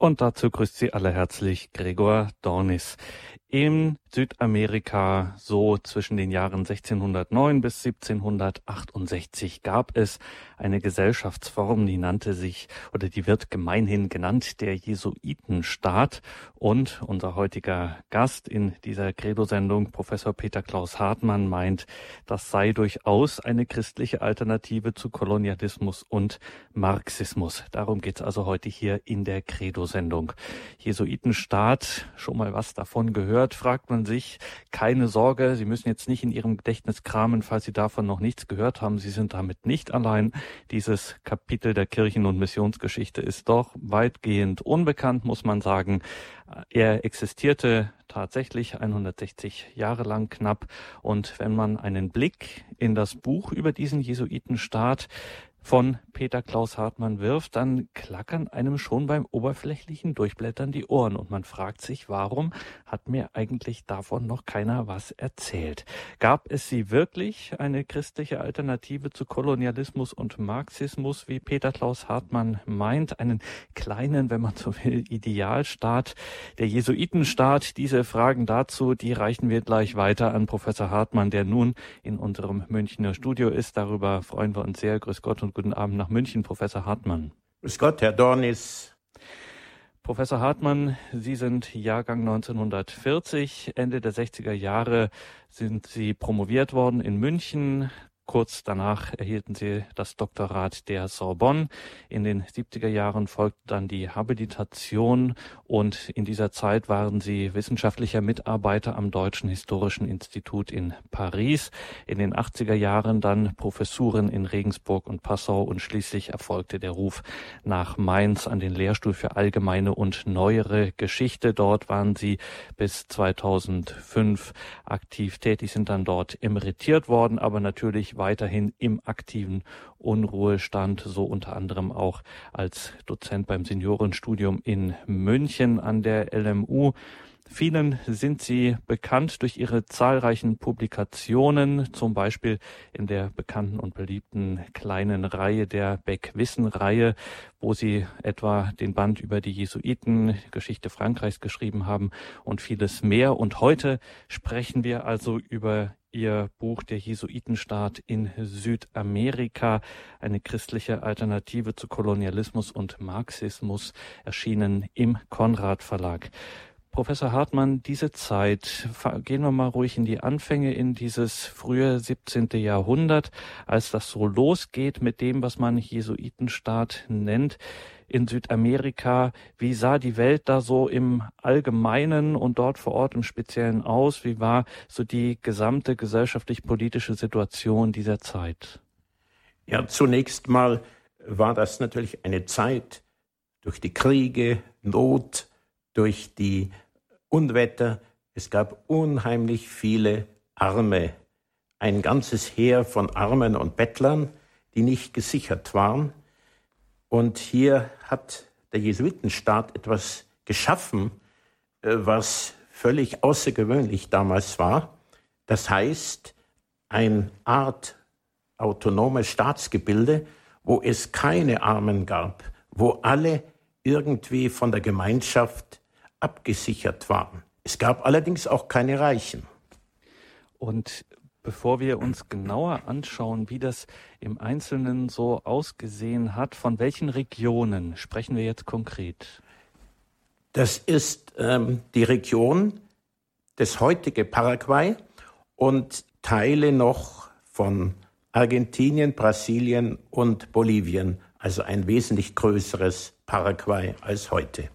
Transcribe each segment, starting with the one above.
Und dazu grüßt Sie alle herzlich Gregor Dornis. In Südamerika, so zwischen den Jahren 1609 bis 1768, gab es eine Gesellschaftsform, die nannte sich oder die wird gemeinhin genannt der Jesuitenstaat. Und unser heutiger Gast in dieser Credo-Sendung, Professor Peter Klaus Hartmann, meint, das sei durchaus eine christliche Alternative zu Kolonialismus und Marxismus. Darum geht es also heute hier in der Credo-Sendung. Jesuitenstaat, schon mal was davon gehört, fragt man sich, keine Sorge, Sie müssen jetzt nicht in Ihrem Gedächtnis kramen, falls Sie davon noch nichts gehört haben. Sie sind damit nicht allein. Dieses Kapitel der Kirchen- und Missionsgeschichte ist doch weitgehend unbekannt, muss man sagen. Er existierte tatsächlich 160 Jahre lang knapp. Und wenn man einen Blick in das Buch über diesen Jesuitenstaat von Peter Klaus Hartmann wirft, dann klackern einem schon beim oberflächlichen Durchblättern die Ohren und man fragt sich, warum hat mir eigentlich davon noch keiner was erzählt? Gab es sie wirklich, eine christliche Alternative zu Kolonialismus und Marxismus, wie Peter Klaus Hartmann meint, einen kleinen, wenn man so will, Idealstaat, der Jesuitenstaat? Diese Fragen dazu, die reichen wir gleich weiter an Professor Hartmann, der nun in unserem Münchner Studio ist. Darüber freuen wir uns sehr. Grüß Gott und und guten Abend nach München, Professor Hartmann. Grüß Gott, Herr Dornis. Professor Hartmann, Sie sind Jahrgang 1940. Ende der 60er Jahre sind Sie promoviert worden in München. Kurz danach erhielten sie das Doktorat der Sorbonne. In den 70er Jahren folgte dann die Habilitation und in dieser Zeit waren sie wissenschaftlicher Mitarbeiter am Deutschen Historischen Institut in Paris. In den 80er Jahren dann Professuren in Regensburg und Passau und schließlich erfolgte der Ruf nach Mainz an den Lehrstuhl für allgemeine und neuere Geschichte. Dort waren sie bis 2005 aktiv tätig, sind dann dort emeritiert worden, aber natürlich weiterhin im aktiven Unruhestand, so unter anderem auch als Dozent beim Seniorenstudium in München an der LMU. Vielen sind sie bekannt durch ihre zahlreichen Publikationen, zum Beispiel in der bekannten und beliebten kleinen Reihe der Beck-Wissen-Reihe, wo sie etwa den Band über die Jesuiten, Geschichte Frankreichs geschrieben haben und vieles mehr. Und heute sprechen wir also über ihr Buch Der Jesuitenstaat in Südamerika, eine christliche Alternative zu Kolonialismus und Marxismus, erschienen im Konrad Verlag. Professor Hartmann, diese Zeit, gehen wir mal ruhig in die Anfänge, in dieses frühe 17. Jahrhundert, als das so losgeht mit dem, was man Jesuitenstaat nennt in Südamerika. Wie sah die Welt da so im Allgemeinen und dort vor Ort im Speziellen aus? Wie war so die gesamte gesellschaftlich-politische Situation dieser Zeit? Ja, zunächst mal war das natürlich eine Zeit durch die Kriege, Not, durch die Unwetter. Es gab unheimlich viele Arme, ein ganzes Heer von Armen und Bettlern, die nicht gesichert waren. Und hier hat der Jesuitenstaat etwas geschaffen, äh, was völlig außergewöhnlich damals war. Das heißt, eine Art autonomes Staatsgebilde, wo es keine Armen gab, wo alle irgendwie von der Gemeinschaft abgesichert waren. Es gab allerdings auch keine Reichen. Und bevor wir uns genauer anschauen, wie das im Einzelnen so ausgesehen hat, von welchen Regionen sprechen wir jetzt konkret? Das ist ähm, die Region des heutigen Paraguay und Teile noch von Argentinien, Brasilien und Bolivien, also ein wesentlich größeres Paraguay als heute.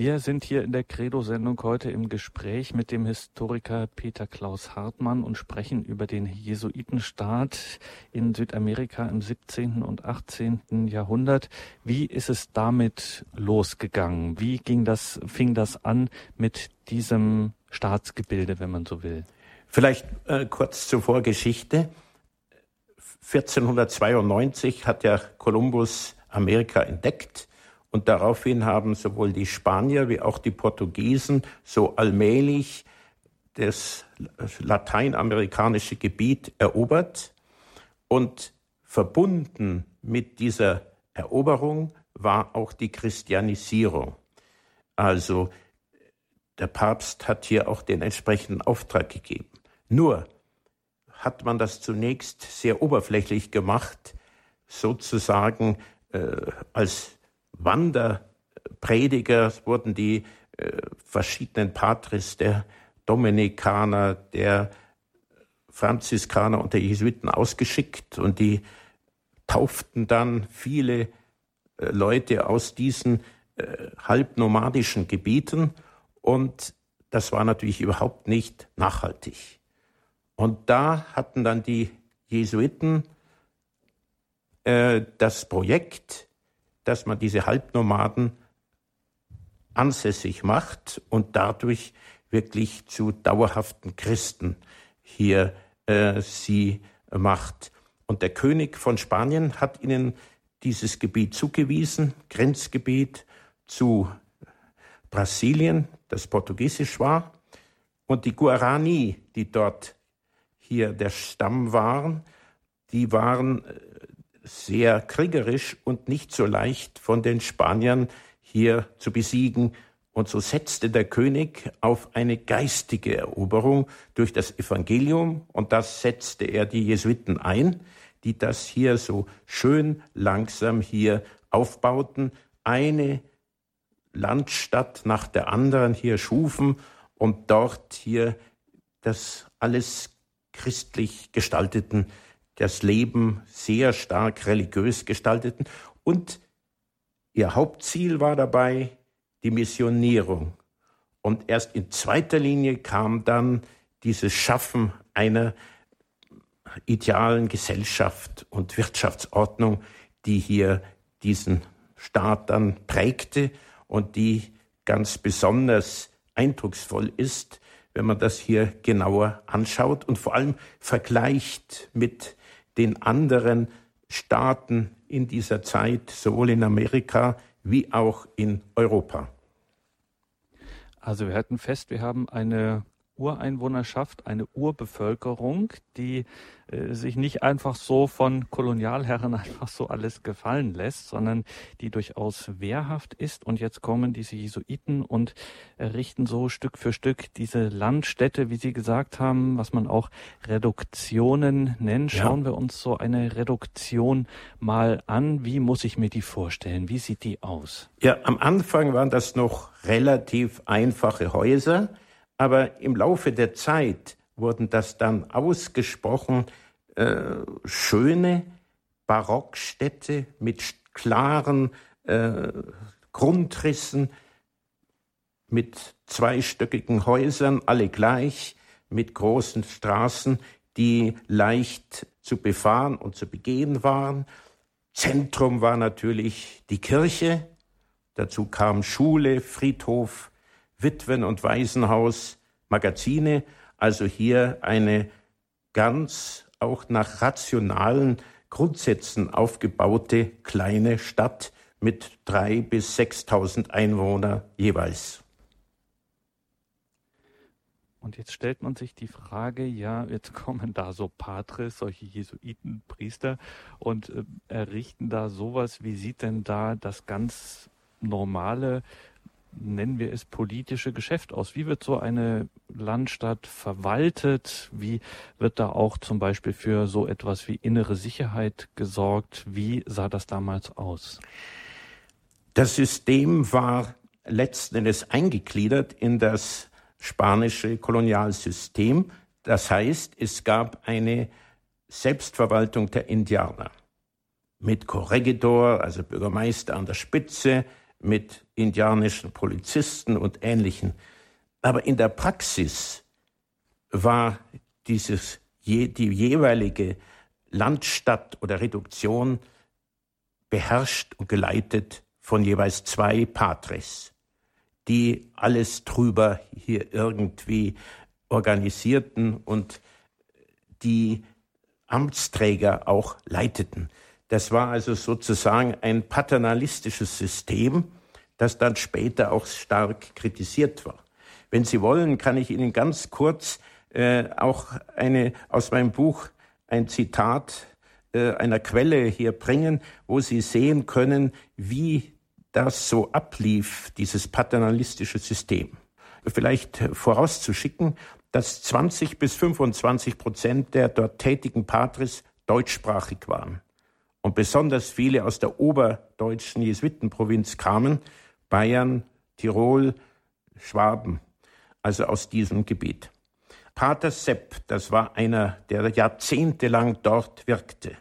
Wir sind hier in der Credo-Sendung heute im Gespräch mit dem Historiker Peter Klaus Hartmann und sprechen über den Jesuitenstaat in Südamerika im 17. und 18. Jahrhundert. Wie ist es damit losgegangen? Wie ging das, fing das an mit diesem Staatsgebilde, wenn man so will? Vielleicht äh, kurz zur Vorgeschichte. 1492 hat ja Kolumbus Amerika entdeckt und daraufhin haben sowohl die Spanier wie auch die Portugiesen so allmählich das lateinamerikanische Gebiet erobert. Und verbunden mit dieser Eroberung war auch die Christianisierung. Also der Papst hat hier auch den entsprechenden Auftrag gegeben. Nur hat man das zunächst sehr oberflächlich gemacht, sozusagen äh, als Wanderprediger wurden die äh, verschiedenen Patres der Dominikaner, der Franziskaner und der Jesuiten ausgeschickt und die tauften dann viele äh, Leute aus diesen äh, halbnomadischen Gebieten und das war natürlich überhaupt nicht nachhaltig. Und da hatten dann die Jesuiten äh, das Projekt, dass man diese Halbnomaden ansässig macht und dadurch wirklich zu dauerhaften Christen hier äh, sie macht. Und der König von Spanien hat ihnen dieses Gebiet zugewiesen, Grenzgebiet zu Brasilien, das portugiesisch war. Und die Guarani, die dort hier der Stamm waren, die waren äh, sehr kriegerisch und nicht so leicht von den Spaniern hier zu besiegen. Und so setzte der König auf eine geistige Eroberung durch das Evangelium und das setzte er die Jesuiten ein, die das hier so schön langsam hier aufbauten, eine Landstadt nach der anderen hier schufen und dort hier das alles christlich gestalteten, das Leben sehr stark religiös gestalteten und ihr Hauptziel war dabei die Missionierung. Und erst in zweiter Linie kam dann dieses Schaffen einer idealen Gesellschaft und Wirtschaftsordnung, die hier diesen Staat dann prägte und die ganz besonders eindrucksvoll ist, wenn man das hier genauer anschaut und vor allem vergleicht mit den anderen Staaten in dieser Zeit, sowohl in Amerika wie auch in Europa. Also wir halten fest, wir haben eine Ureinwohnerschaft, eine Urbevölkerung, die äh, sich nicht einfach so von Kolonialherren einfach so alles gefallen lässt, sondern die durchaus wehrhaft ist. Und jetzt kommen diese Jesuiten und errichten so Stück für Stück diese Landstädte, wie Sie gesagt haben, was man auch Reduktionen nennt. Schauen ja. wir uns so eine Reduktion mal an. Wie muss ich mir die vorstellen? Wie sieht die aus? Ja, am Anfang waren das noch relativ einfache Häuser, aber im Laufe der Zeit wurden das dann ausgesprochen äh, schöne Barockstädte mit klaren äh, Grundrissen, mit zweistöckigen Häusern, alle gleich, mit großen Straßen, die leicht zu befahren und zu begehen waren. Zentrum war natürlich die Kirche, dazu kam Schule, Friedhof, Witwen- und Waisenhaus, Magazine, also hier eine ganz auch nach rationalen Grundsätzen aufgebaute kleine Stadt mit drei bis sechstausend Einwohner jeweils. Und jetzt stellt man sich die Frage, ja, jetzt kommen da so Patres, solche Jesuiten, Priester und äh, errichten da sowas. Wie sieht denn da das ganz normale nennen wir es, politische Geschäft aus? Wie wird so eine Landstadt verwaltet? Wie wird da auch zum Beispiel für so etwas wie innere Sicherheit gesorgt? Wie sah das damals aus? Das System war letzten Endes eingegliedert in das spanische Kolonialsystem. Das heißt, es gab eine Selbstverwaltung der Indianer mit Corregidor, also Bürgermeister an der Spitze, mit indianischen Polizisten und Ähnlichen. Aber in der Praxis war dieses, die jeweilige Landstadt oder Reduktion beherrscht und geleitet von jeweils zwei Patres, die alles drüber hier irgendwie organisierten und die Amtsträger auch leiteten. Das war also sozusagen ein paternalistisches System, das dann später auch stark kritisiert war. Wenn Sie wollen, kann ich Ihnen ganz kurz äh, auch eine aus meinem Buch ein Zitat äh, einer Quelle hier bringen, wo Sie sehen können, wie das so ablief, dieses paternalistische System. Vielleicht vorauszuschicken, dass 20 bis 25 Prozent der dort tätigen Patres deutschsprachig waren und besonders viele aus der oberdeutschen Jesuitenprovinz kamen, Bayern, Tirol, Schwaben, also aus diesem Gebiet. Pater Sepp, das war einer, der jahrzehntelang dort wirkte,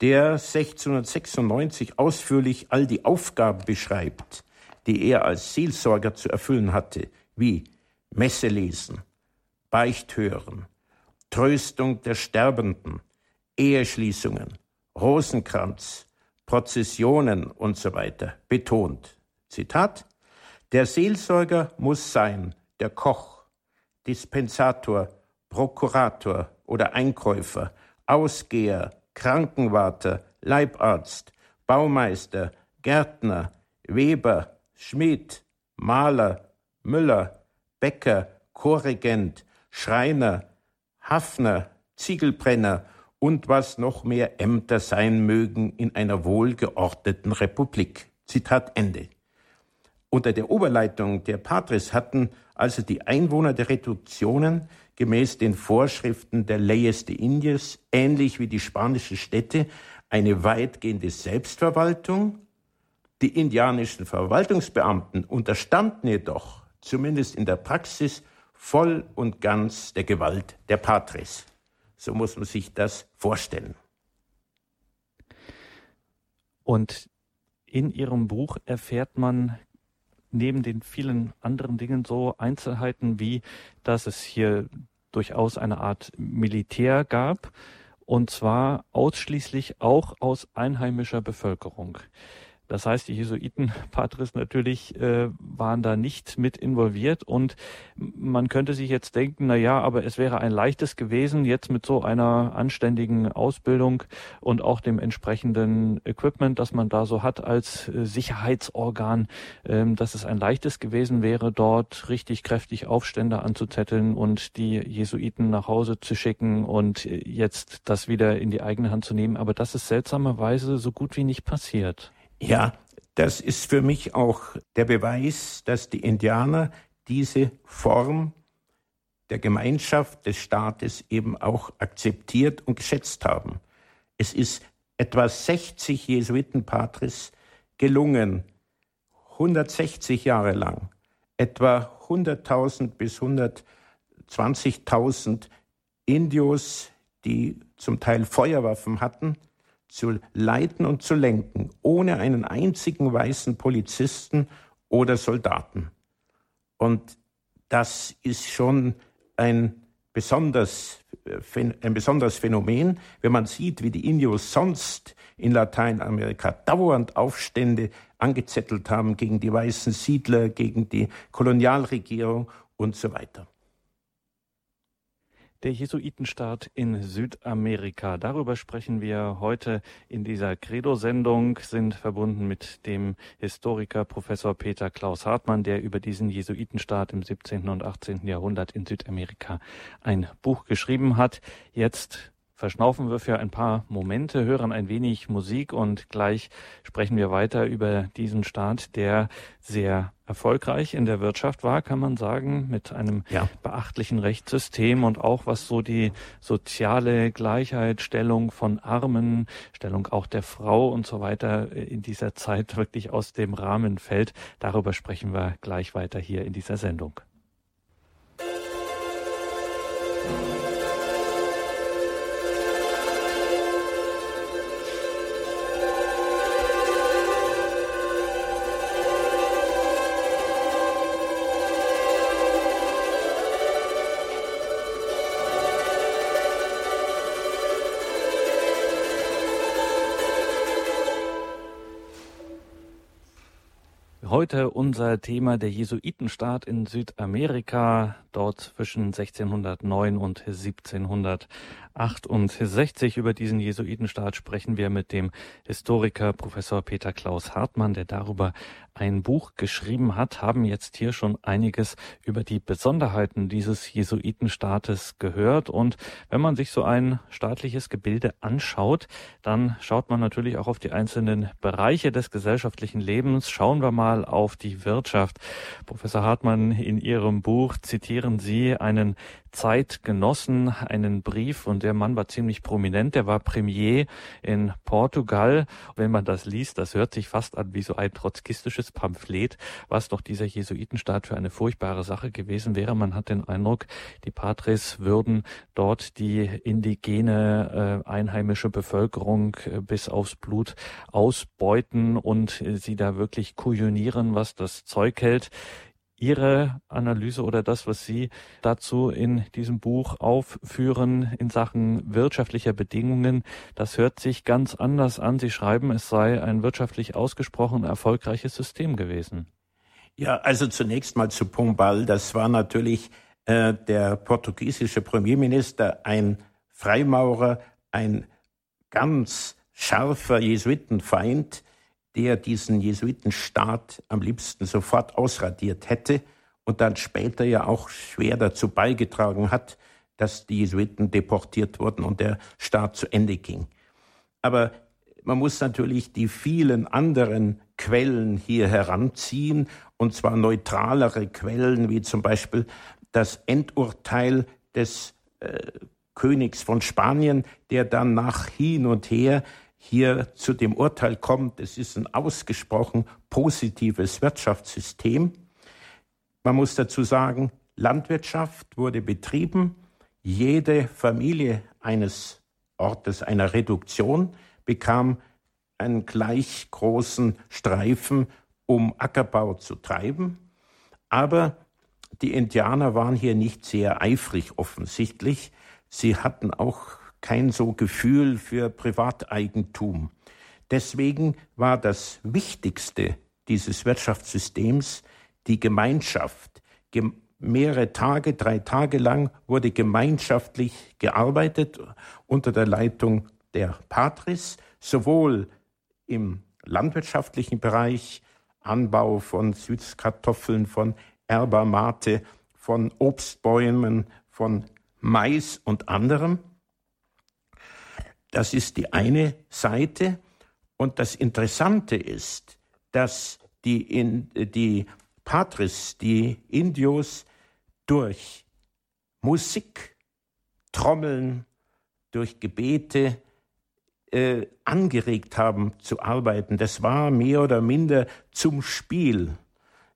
der 1696 ausführlich all die Aufgaben beschreibt, die er als Seelsorger zu erfüllen hatte, wie Messe lesen, Beicht hören, Tröstung der Sterbenden, Eheschließungen, Rosenkranz, Prozessionen und so weiter betont. Zitat Der Seelsorger muss sein der Koch, Dispensator, Prokurator oder Einkäufer, Ausgeher, Krankenwarter, Leibarzt, Baumeister, Gärtner, Weber, Schmied, Maler, Müller, Bäcker, Chorregent, Schreiner, Hafner, Ziegelbrenner und was noch mehr Ämter sein mögen in einer wohlgeordneten Republik. Zitat Ende. Unter der Oberleitung der Patres hatten also die Einwohner der Reduktionen gemäß den Vorschriften der Leyes de Indies, ähnlich wie die spanischen Städte, eine weitgehende Selbstverwaltung. Die indianischen Verwaltungsbeamten unterstanden jedoch, zumindest in der Praxis, voll und ganz der Gewalt der Patres. So muss man sich das vorstellen. Und in Ihrem Buch erfährt man neben den vielen anderen Dingen so Einzelheiten wie, dass es hier durchaus eine Art Militär gab, und zwar ausschließlich auch aus einheimischer Bevölkerung. Das heißt, die Jesuiten, Patres natürlich, äh, waren da nicht mit involviert und man könnte sich jetzt denken, na ja, aber es wäre ein leichtes gewesen, jetzt mit so einer anständigen Ausbildung und auch dem entsprechenden Equipment, das man da so hat als äh, Sicherheitsorgan, äh, dass es ein leichtes gewesen wäre, dort richtig kräftig Aufstände anzuzetteln und die Jesuiten nach Hause zu schicken und äh, jetzt das wieder in die eigene Hand zu nehmen. Aber das ist seltsamerweise so gut wie nicht passiert. Ja, das ist für mich auch der Beweis, dass die Indianer diese Form der Gemeinschaft des Staates eben auch akzeptiert und geschätzt haben. Es ist etwa 60 Jesuitenpatres gelungen, 160 Jahre lang, etwa 100.000 bis 120.000 Indios, die zum Teil Feuerwaffen hatten, zu leiten und zu lenken, ohne einen einzigen weißen Polizisten oder Soldaten. Und das ist schon ein besonders, ein besonderes Phänomen, wenn man sieht, wie die Indios sonst in Lateinamerika dauernd Aufstände angezettelt haben gegen die weißen Siedler, gegen die Kolonialregierung und so weiter. Der Jesuitenstaat in Südamerika. Darüber sprechen wir heute in dieser Credo-Sendung, sind verbunden mit dem Historiker Professor Peter Klaus Hartmann, der über diesen Jesuitenstaat im 17. und 18. Jahrhundert in Südamerika ein Buch geschrieben hat. Jetzt verschnaufen wir für ein paar Momente, hören ein wenig Musik und gleich sprechen wir weiter über diesen Staat, der sehr erfolgreich in der Wirtschaft war, kann man sagen, mit einem ja. beachtlichen Rechtssystem und auch was so die soziale Gleichheit, Stellung von Armen, Stellung auch der Frau und so weiter in dieser Zeit wirklich aus dem Rahmen fällt. Darüber sprechen wir gleich weiter hier in dieser Sendung. Heute unser Thema der Jesuitenstaat in Südamerika, dort zwischen 1609 und 1701. 68. Über diesen Jesuitenstaat sprechen wir mit dem Historiker Professor Peter Klaus Hartmann, der darüber ein Buch geschrieben hat, haben jetzt hier schon einiges über die Besonderheiten dieses Jesuitenstaates gehört. Und wenn man sich so ein staatliches Gebilde anschaut, dann schaut man natürlich auch auf die einzelnen Bereiche des gesellschaftlichen Lebens. Schauen wir mal auf die Wirtschaft. Professor Hartmann, in Ihrem Buch zitieren Sie einen Zeitgenossen einen Brief und der Mann war ziemlich prominent. Der war Premier in Portugal. Wenn man das liest, das hört sich fast an wie so ein trotzkistisches Pamphlet, was doch dieser Jesuitenstaat für eine furchtbare Sache gewesen wäre. Man hat den Eindruck, die Patres würden dort die indigene äh, einheimische Bevölkerung äh, bis aufs Blut ausbeuten und äh, sie da wirklich kujonieren, was das Zeug hält. Ihre Analyse oder das, was Sie dazu in diesem Buch aufführen in Sachen wirtschaftlicher Bedingungen, das hört sich ganz anders an. Sie schreiben, es sei ein wirtschaftlich ausgesprochen erfolgreiches System gewesen. Ja, also zunächst mal zu Pombal. Das war natürlich äh, der portugiesische Premierminister, ein Freimaurer, ein ganz scharfer Jesuitenfeind, der diesen Jesuitenstaat am liebsten sofort ausradiert hätte und dann später ja auch schwer dazu beigetragen hat, dass die Jesuiten deportiert wurden und der Staat zu Ende ging. Aber man muss natürlich die vielen anderen Quellen hier heranziehen, und zwar neutralere Quellen, wie zum Beispiel das Endurteil des äh, Königs von Spanien, der dann nach hin und her hier zu dem Urteil kommt, es ist ein ausgesprochen positives Wirtschaftssystem. Man muss dazu sagen, Landwirtschaft wurde betrieben. Jede Familie eines Ortes einer Reduktion bekam einen gleich großen Streifen, um Ackerbau zu treiben. Aber die Indianer waren hier nicht sehr eifrig offensichtlich. Sie hatten auch kein so Gefühl für Privateigentum. Deswegen war das Wichtigste dieses Wirtschaftssystems die Gemeinschaft. mehrere Tage, drei Tage lang wurde gemeinschaftlich gearbeitet unter der Leitung der Patris, sowohl im landwirtschaftlichen Bereich, Anbau von Süßkartoffeln, von Erba von Obstbäumen, von Mais und anderem, das ist die eine Seite. Und das Interessante ist, dass die, in, die Patris, die Indios, durch Musik, Trommeln, durch Gebete äh, angeregt haben zu arbeiten. Das war mehr oder minder zum Spiel.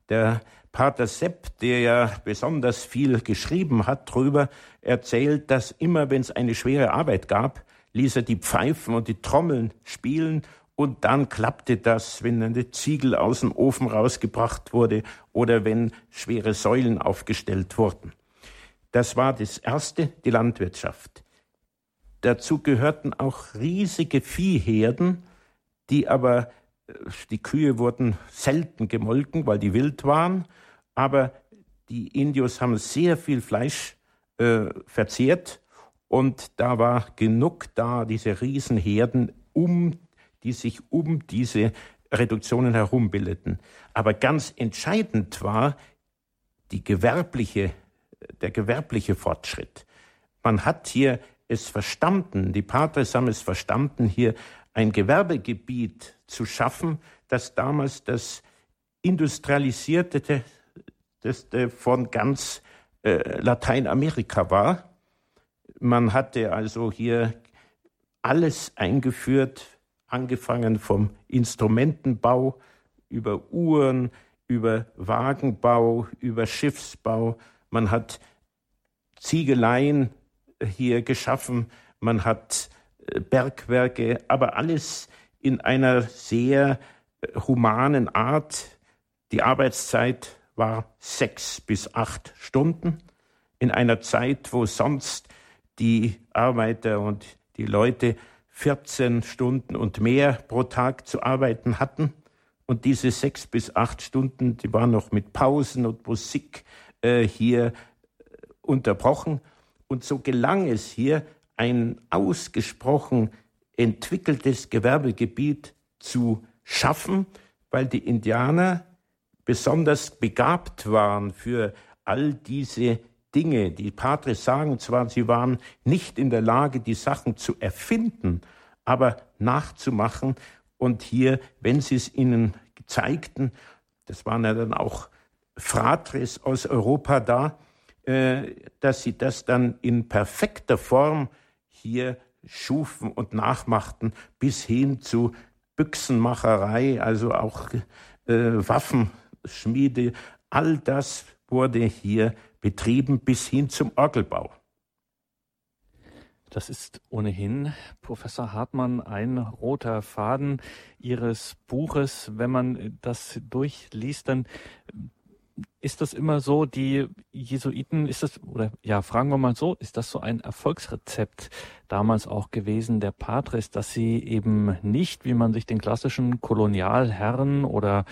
Der Pater Sepp, der ja besonders viel geschrieben hat darüber, erzählt, dass immer, wenn es eine schwere Arbeit gab, ließ er die Pfeifen und die Trommeln spielen und dann klappte das, wenn eine Ziegel aus dem Ofen rausgebracht wurde oder wenn schwere Säulen aufgestellt wurden. Das war das Erste, die Landwirtschaft. Dazu gehörten auch riesige Viehherden, die aber, äh, die Kühe wurden selten gemolken, weil die wild waren, aber die Indios haben sehr viel Fleisch äh, verzehrt und da war genug da, diese Riesenherden, um, die sich um diese Reduktionen herum bildeten. Aber ganz entscheidend war die gewerbliche, der gewerbliche Fortschritt. Man hat hier es verstanden, die Patres haben es verstanden, hier ein Gewerbegebiet zu schaffen, das damals das industrialisierte das von ganz äh, Lateinamerika war. Man hatte also hier alles eingeführt, angefangen vom Instrumentenbau über Uhren, über Wagenbau, über Schiffsbau. Man hat Ziegeleien hier geschaffen, man hat äh, Bergwerke, aber alles in einer sehr äh, humanen Art. Die Arbeitszeit war sechs bis acht Stunden in einer Zeit, wo sonst die Arbeiter und die Leute 14 Stunden und mehr pro Tag zu arbeiten hatten. Und diese sechs bis acht Stunden, die waren noch mit Pausen und Musik äh, hier äh, unterbrochen. Und so gelang es hier, ein ausgesprochen entwickeltes Gewerbegebiet zu schaffen, weil die Indianer besonders begabt waren für all diese Dinge. Die Patres sagen zwar, sie waren nicht in der Lage, die Sachen zu erfinden, aber nachzumachen. Und hier, wenn sie es ihnen zeigten, das waren ja dann auch Fratres aus Europa da, äh, dass sie das dann in perfekter Form hier schufen und nachmachten, bis hin zu Büchsenmacherei, also auch äh, Waffenschmiede. All das wurde hier betrieben bis hin zum Orgelbau. Das ist ohnehin, Professor Hartmann, ein roter Faden Ihres Buches. Wenn man das durchliest, dann ist das immer so, die Jesuiten, ist das, oder ja, fragen wir mal so, ist das so ein Erfolgsrezept damals auch gewesen der Patres, dass sie eben nicht, wie man sich den klassischen Kolonialherren oder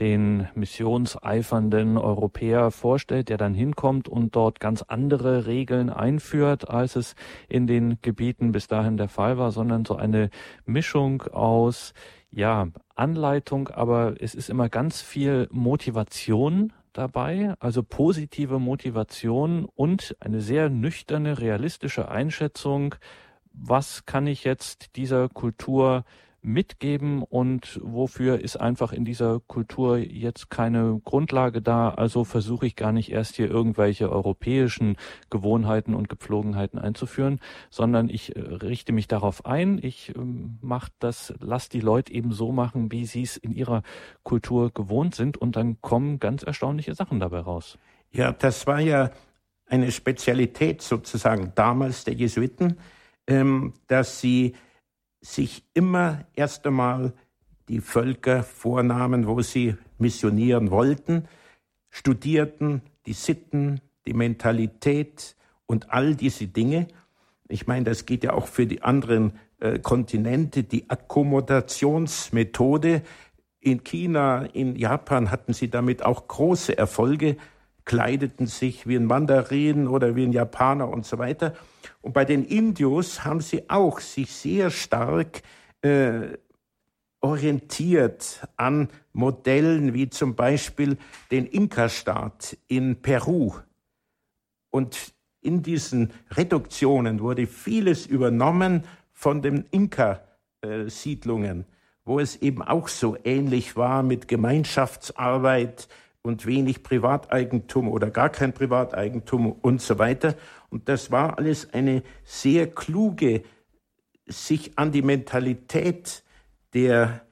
den missionseifernden Europäer vorstellt, der dann hinkommt und dort ganz andere Regeln einführt, als es in den Gebieten bis dahin der Fall war, sondern so eine Mischung aus ja, Anleitung, aber es ist immer ganz viel Motivation dabei, also positive Motivation und eine sehr nüchterne, realistische Einschätzung, was kann ich jetzt dieser Kultur mitgeben und wofür ist einfach in dieser Kultur jetzt keine Grundlage da. Also versuche ich gar nicht erst hier irgendwelche europäischen Gewohnheiten und Gepflogenheiten einzuführen, sondern ich äh, richte mich darauf ein. Ich ähm, mache das, lass die Leute eben so machen, wie sie es in ihrer Kultur gewohnt sind und dann kommen ganz erstaunliche Sachen dabei raus. Ja, das war ja eine Spezialität sozusagen damals der Jesuiten, ähm, dass sie sich immer erst einmal die Völker vornahmen, wo sie missionieren wollten, studierten die Sitten, die Mentalität und all diese Dinge. Ich meine, das geht ja auch für die anderen äh, Kontinente, die Akkommodationsmethode. In China, in Japan hatten sie damit auch große Erfolge, kleideten sich wie ein Mandarin oder wie ein Japaner und so weiter. Und bei den Indios haben sie auch sich sehr stark äh, orientiert an Modellen wie zum Beispiel den Inka-Staat in Peru. Und in diesen Reduktionen wurde vieles übernommen von den Inka-Siedlungen, wo es eben auch so ähnlich war mit Gemeinschaftsarbeit, und wenig Privateigentum oder gar kein Privateigentum und so weiter. Und das war alles eine sehr kluge, sich an die Mentalität der,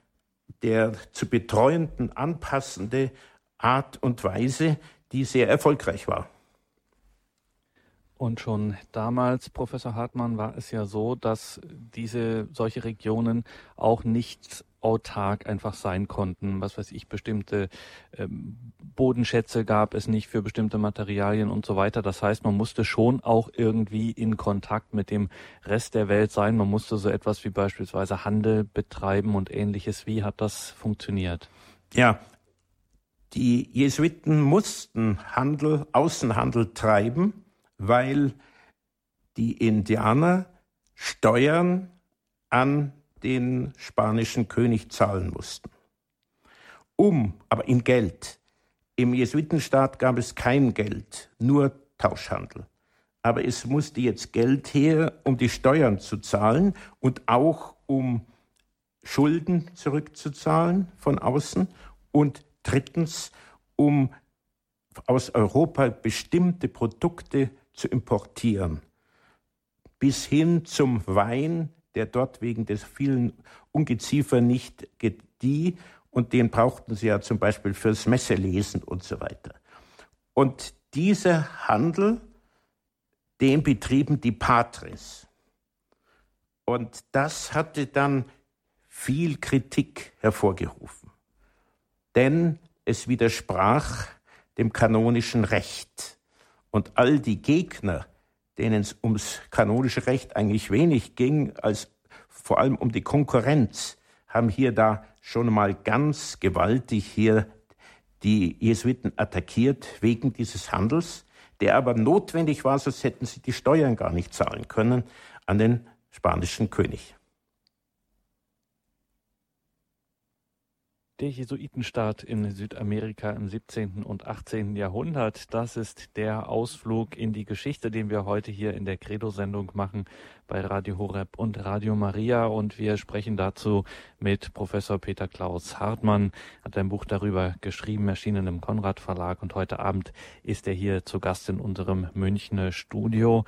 der zu betreuenden anpassende Art und Weise, die sehr erfolgreich war. Und schon damals, Professor Hartmann, war es ja so, dass diese solche Regionen auch nicht autark einfach sein konnten. Was weiß ich, bestimmte ähm, Bodenschätze gab es nicht für bestimmte Materialien und so weiter. Das heißt, man musste schon auch irgendwie in Kontakt mit dem Rest der Welt sein. Man musste so etwas wie beispielsweise Handel betreiben und ähnliches. Wie hat das funktioniert? Ja, die Jesuiten mussten Handel, Außenhandel treiben, weil die Indianer Steuern an den spanischen König zahlen mussten. Um, aber in Geld. Im Jesuitenstaat gab es kein Geld, nur Tauschhandel. Aber es musste jetzt Geld her, um die Steuern zu zahlen und auch um Schulden zurückzuzahlen von außen und drittens, um aus Europa bestimmte Produkte zu importieren. Bis hin zum Wein, der dort wegen des vielen Ungeziefer nicht gedieh und den brauchten sie ja zum Beispiel fürs Messelesen und so weiter. Und dieser Handel, den betrieben die Patres. Und das hatte dann viel Kritik hervorgerufen. Denn es widersprach dem kanonischen Recht. Und all die Gegner denen es ums kanonische Recht eigentlich wenig ging, als vor allem um die Konkurrenz, haben hier da schon mal ganz gewaltig hier die Jesuiten attackiert wegen dieses Handels, der aber notwendig war, sonst hätten sie die Steuern gar nicht zahlen können. an den spanischen König. Der Jesuitenstaat in Südamerika im 17. und 18. Jahrhundert, das ist der Ausflug in die Geschichte, den wir heute hier in der Credo-Sendung machen bei Radio Horeb und Radio Maria. Und wir sprechen dazu mit Professor Peter Klaus Hartmann, hat ein Buch darüber geschrieben, erschienen im Konrad Verlag. Und heute Abend ist er hier zu Gast in unserem Münchner Studio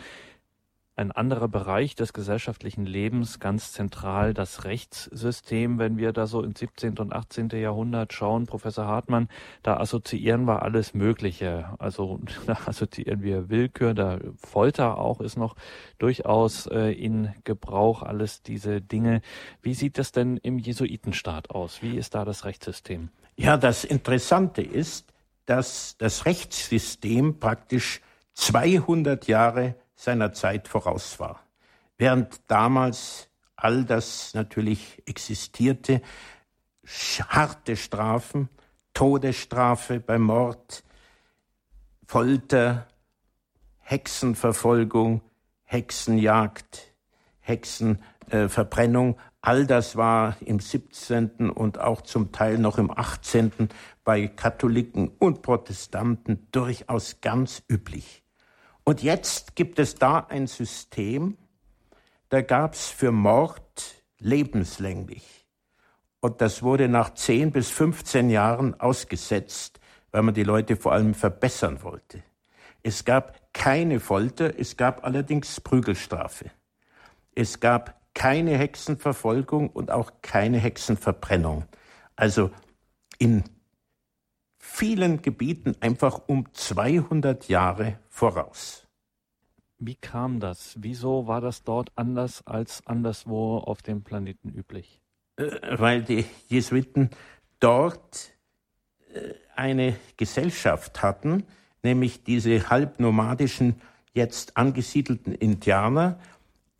ein anderer Bereich des gesellschaftlichen Lebens, ganz zentral das Rechtssystem. Wenn wir da so ins 17. und 18. Jahrhundert schauen, Professor Hartmann, da assoziieren wir alles Mögliche. Also da assoziieren wir Willkür, da Folter auch ist noch durchaus äh, in Gebrauch, alles diese Dinge. Wie sieht das denn im Jesuitenstaat aus? Wie ist da das Rechtssystem? Ja, das Interessante ist, dass das Rechtssystem praktisch 200 Jahre seiner Zeit voraus war. Während damals all das natürlich existierte, harte Strafen, Todesstrafe bei Mord, Folter, Hexenverfolgung, Hexenjagd, Hexenverbrennung, all das war im 17. und auch zum Teil noch im 18. bei Katholiken und Protestanten durchaus ganz üblich. Und jetzt gibt es da ein System, da gab es für Mord lebenslänglich. Und das wurde nach 10 bis 15 Jahren ausgesetzt, weil man die Leute vor allem verbessern wollte. Es gab keine Folter, es gab allerdings Prügelstrafe. Es gab keine Hexenverfolgung und auch keine Hexenverbrennung. Also in vielen Gebieten einfach um 200 Jahre voraus. Wie kam das? Wieso war das dort anders als anderswo auf dem Planeten üblich? Äh, weil die Jesuiten dort äh, eine Gesellschaft hatten, nämlich diese halbnomadischen, jetzt angesiedelten Indianer,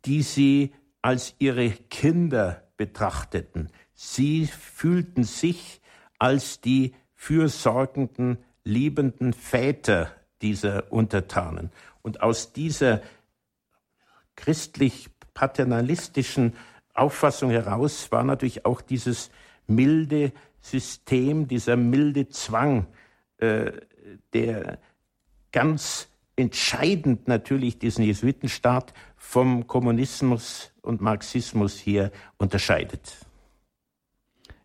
die sie als ihre Kinder betrachteten. Sie fühlten sich als die fürsorgenden, liebenden Väter dieser Untertanen. Und aus dieser christlich-paternalistischen Auffassung heraus war natürlich auch dieses milde System, dieser milde Zwang, äh, der ganz entscheidend natürlich diesen Jesuitenstaat vom Kommunismus und Marxismus hier unterscheidet.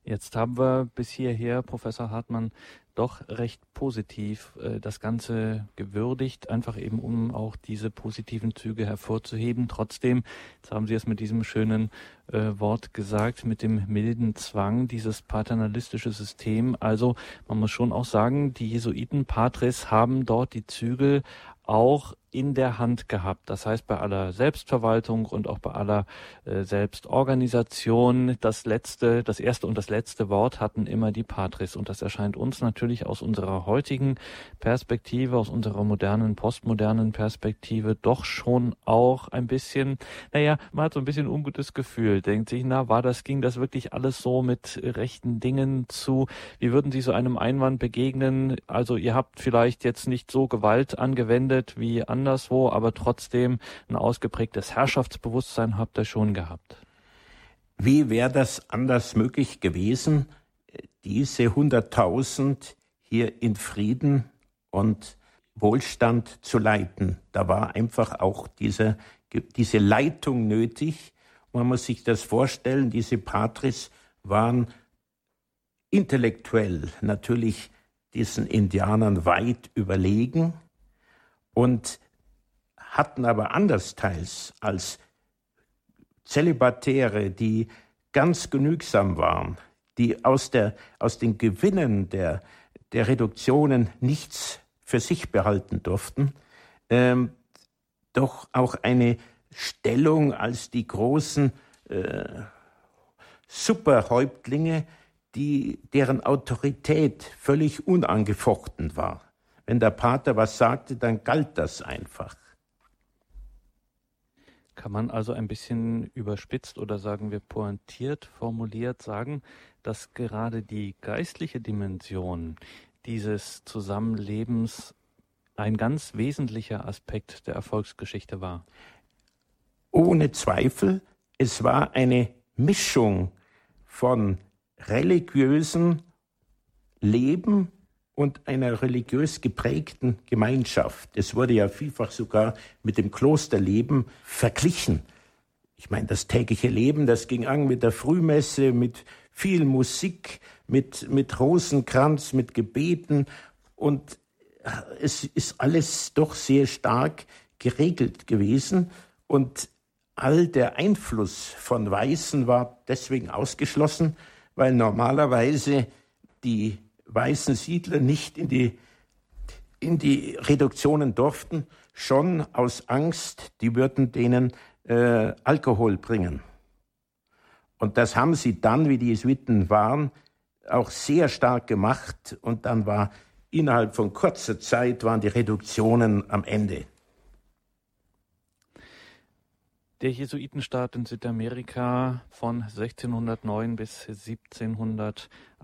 Jetzt haben wir bis hierher, Professor Hartmann, doch recht positiv äh, das Ganze gewürdigt, einfach eben um auch diese positiven Züge hervorzuheben. Trotzdem, jetzt haben Sie es mit diesem schönen äh, Wort gesagt, mit dem milden Zwang, dieses paternalistische System. Also man muss schon auch sagen, die Jesuiten Patres haben dort die Zügel auch in der Hand gehabt. Das heißt, bei aller Selbstverwaltung und auch bei aller äh, Selbstorganisation, das letzte, das erste und das letzte Wort hatten immer die Patris. Und das erscheint uns natürlich aus unserer heutigen Perspektive, aus unserer modernen, postmodernen Perspektive doch schon auch ein bisschen, naja, man hat so ein bisschen ungutes Gefühl, denkt sich, na, war das, ging das wirklich alles so mit rechten Dingen zu? Wie würden Sie so einem Einwand begegnen? Also ihr habt vielleicht jetzt nicht so Gewalt angewendet wie andere anderswo, aber trotzdem ein ausgeprägtes Herrschaftsbewusstsein habt ihr schon gehabt. Wie wäre das anders möglich gewesen, diese 100.000 hier in Frieden und Wohlstand zu leiten? Da war einfach auch diese, diese Leitung nötig. Man muss sich das vorstellen, diese Patris waren intellektuell natürlich diesen Indianern weit überlegen und hatten aber andersteils als Zölibatäre, die ganz genügsam waren, die aus, der, aus den Gewinnen der, der Reduktionen nichts für sich behalten durften, ähm, doch auch eine Stellung als die großen äh, Superhäuptlinge, die, deren Autorität völlig unangefochten war. Wenn der Pater was sagte, dann galt das einfach. Kann man also ein bisschen überspitzt oder sagen wir pointiert formuliert sagen, dass gerade die geistliche Dimension dieses Zusammenlebens ein ganz wesentlicher Aspekt der Erfolgsgeschichte war? ohne Zweifel, es war eine Mischung von religiösem Leben und einer religiös geprägten Gemeinschaft. Es wurde ja vielfach sogar mit dem Klosterleben verglichen. Ich meine, das tägliche Leben, das ging an mit der Frühmesse, mit viel Musik, mit, mit Rosenkranz, mit Gebeten. Und es ist alles doch sehr stark geregelt gewesen. Und all der Einfluss von Weißen war deswegen ausgeschlossen, weil normalerweise die weißen Siedler nicht in die, in die Reduktionen durften, schon aus Angst, die würden denen äh, Alkohol bringen. Und das haben sie dann, wie die Jesuiten waren, auch sehr stark gemacht. Und dann war innerhalb von kurzer Zeit waren die Reduktionen am Ende. Der Jesuitenstaat in Südamerika von 1609 bis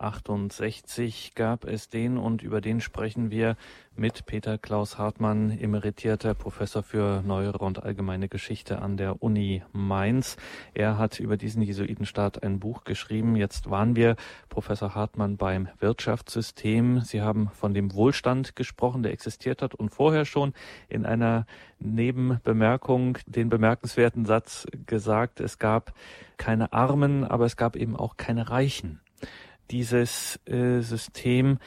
1768 gab es den und über den sprechen wir mit Peter Klaus Hartmann, emeritierter Professor für Neuere und Allgemeine Geschichte an der Uni Mainz. Er hat über diesen Jesuitenstaat ein Buch geschrieben. Jetzt waren wir, Professor Hartmann, beim Wirtschaftssystem. Sie haben von dem Wohlstand gesprochen, der existiert hat und vorher schon in einer Nebenbemerkung den bemerkenswerten Satz gesagt, es gab keine Armen, aber es gab eben auch keine Reichen. Dieses äh, System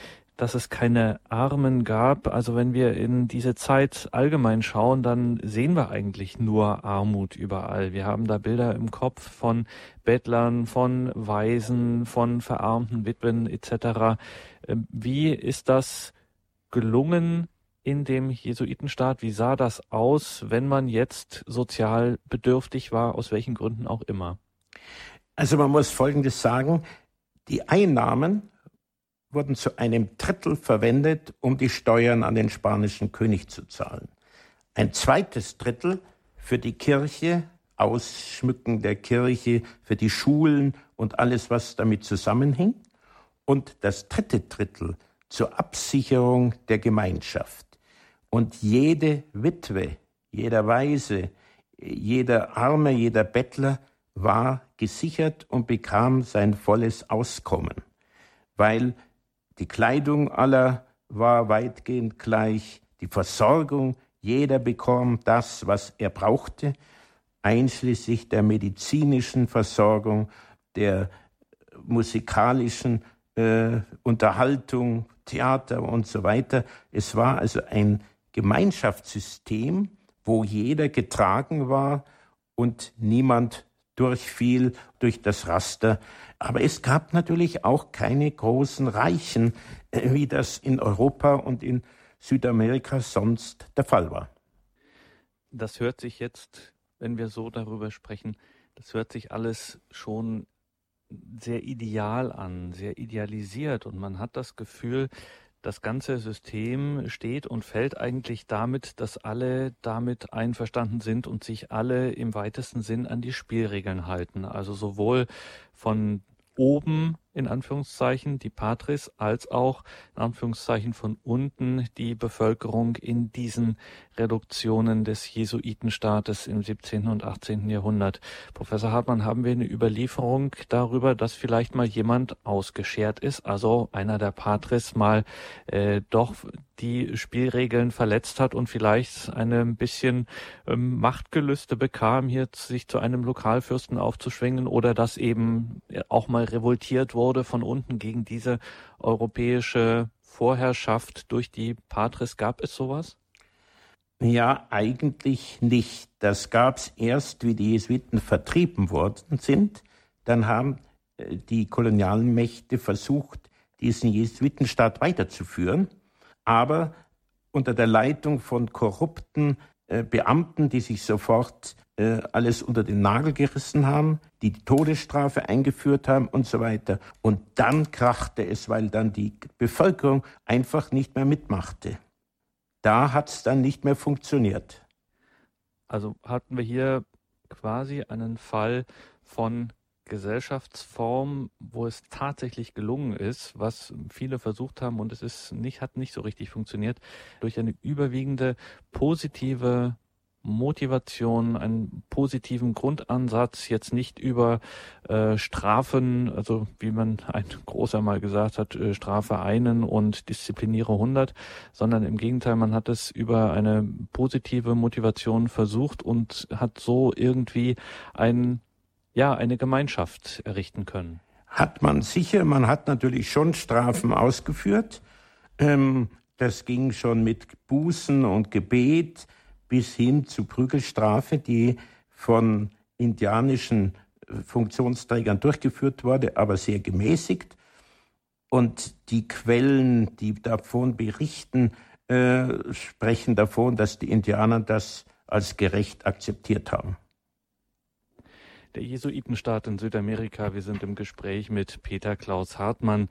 dass es keine Armen gab. Also wenn wir in diese Zeit allgemein schauen, dann sehen wir eigentlich nur Armut überall. Wir haben da Bilder im Kopf von Bettlern, von Waisen, von verarmten Witwen etc. Ähm, wie ist das gelungen in dem Jesuitenstaat? Wie sah das aus, wenn man jetzt sozial bedürftig war, aus welchen Gründen auch immer? Also man muss Folgendes sagen. Die Einnahmen wurden zu einem Drittel verwendet, um die Steuern an den spanischen König zu zahlen. Ein zweites Drittel für die Kirche, Ausschmücken der Kirche, für die Schulen und alles, was damit zusammenhing. Und das dritte Drittel zur Absicherung der Gemeinschaft. Und jede Witwe, jeder Weise, jeder Arme, jeder Bettler war gesichert und bekam sein volles Auskommen, weil die Kleidung aller war weitgehend gleich, die Versorgung, jeder bekam das, was er brauchte, einschließlich der medizinischen Versorgung, der musikalischen äh, Unterhaltung, Theater und so weiter. Es war also ein Gemeinschaftssystem, wo jeder getragen war und niemand durchfiel durch das Raster. Aber es gab natürlich auch keine großen Reichen, äh, wie das in Europa und in Südamerika sonst der Fall war. Das hört sich jetzt, wenn wir so darüber sprechen, das hört sich alles schon sehr ideal an, sehr idealisiert und man hat das Gefühl, das ganze System steht und fällt eigentlich damit, dass alle damit einverstanden sind und sich alle im weitesten Sinn an die Spielregeln halten. Also sowohl von oben in Anführungszeichen die Patris als auch in Anführungszeichen von unten die Bevölkerung in diesen Reduktionen des Jesuitenstaates im 17. und 18. Jahrhundert. Professor Hartmann, haben wir eine Überlieferung darüber, dass vielleicht mal jemand ausgeschert ist, also einer der Patris mal äh, doch die Spielregeln verletzt hat und vielleicht eine ein bisschen ähm, Machtgelüste bekam, hier sich zu einem Lokalfürsten aufzuschwingen oder dass eben auch mal revoltiert wurde von unten gegen diese europäische Vorherrschaft durch die Patris. Gab es sowas? Ja, eigentlich nicht. Das gab es erst, wie die Jesuiten vertrieben worden sind. Dann haben äh, die kolonialen Mächte versucht, diesen Jesuitenstaat weiterzuführen aber unter der Leitung von korrupten Beamten, die sich sofort äh, alles unter den Nagel gerissen haben, die die Todesstrafe eingeführt haben und so weiter. Und dann krachte es, weil dann die Bevölkerung einfach nicht mehr mitmachte. Da hat es dann nicht mehr funktioniert. Also hatten wir hier quasi einen Fall von Gesellschaftsform, wo es tatsächlich gelungen ist, was viele versucht haben und es ist nicht, hat nicht so richtig funktioniert, durch eine überwiegende positive Motivation, einen positiven Grundansatz, jetzt nicht über äh, Strafen, also wie man ein großer mal gesagt hat, äh, Strafe einen und diszipliniere 100, sondern im Gegenteil, man hat es über eine positive Motivation versucht und hat so irgendwie ein, ja, eine Gemeinschaft errichten können. Hat man sicher, man hat natürlich schon Strafen ausgeführt. Ähm, das ging schon mit Bußen und Gebet bis hin zu Prügelstrafe, die von indianischen äh, Funktionsträgern durchgeführt wurde, aber sehr gemäßigt. Und die Quellen, die davon berichten, äh, sprechen davon, dass die Indianer das als gerecht akzeptiert haben. Der Jesuitenstaat in Südamerika. Wir sind im Gespräch mit Peter Klaus Hartmann.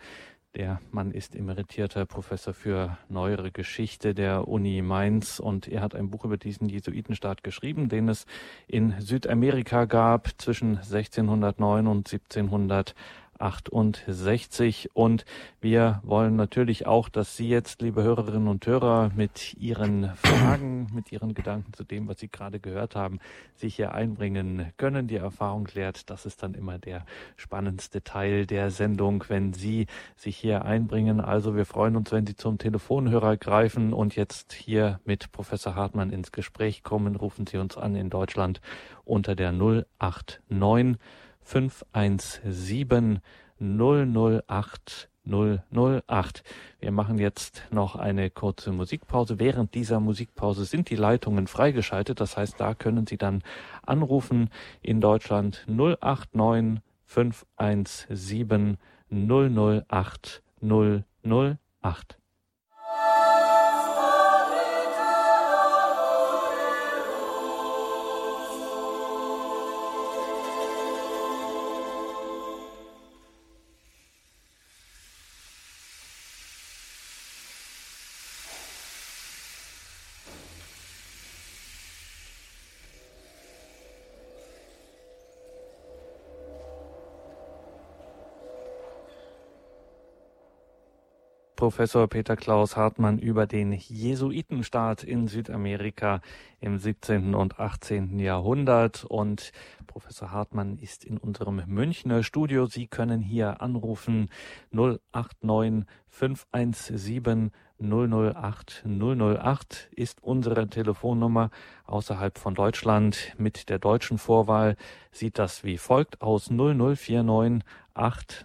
Der Mann ist emeritierter Professor für neuere Geschichte der Uni Mainz und er hat ein Buch über diesen Jesuitenstaat geschrieben, den es in Südamerika gab zwischen 1609 und 1700 68. Und wir wollen natürlich auch, dass Sie jetzt, liebe Hörerinnen und Hörer, mit Ihren Fragen, mit Ihren Gedanken zu dem, was Sie gerade gehört haben, sich hier einbringen können. Die Erfahrung lehrt, das ist dann immer der spannendste Teil der Sendung, wenn Sie sich hier einbringen. Also wir freuen uns, wenn Sie zum Telefonhörer greifen und jetzt hier mit Professor Hartmann ins Gespräch kommen. Rufen Sie uns an in Deutschland unter der 089 517 008 008. Wir machen jetzt noch eine kurze Musikpause. Während dieser Musikpause sind die Leitungen freigeschaltet. Das heißt, da können Sie dann anrufen in Deutschland 089 517 008 008. Professor Peter Klaus Hartmann über den Jesuitenstaat in Südamerika im 17. und 18. Jahrhundert. Und Professor Hartmann ist in unserem Münchner Studio. Sie können hier anrufen 089 517 008 008 ist unsere Telefonnummer außerhalb von Deutschland. Mit der deutschen Vorwahl sieht das wie folgt aus 0049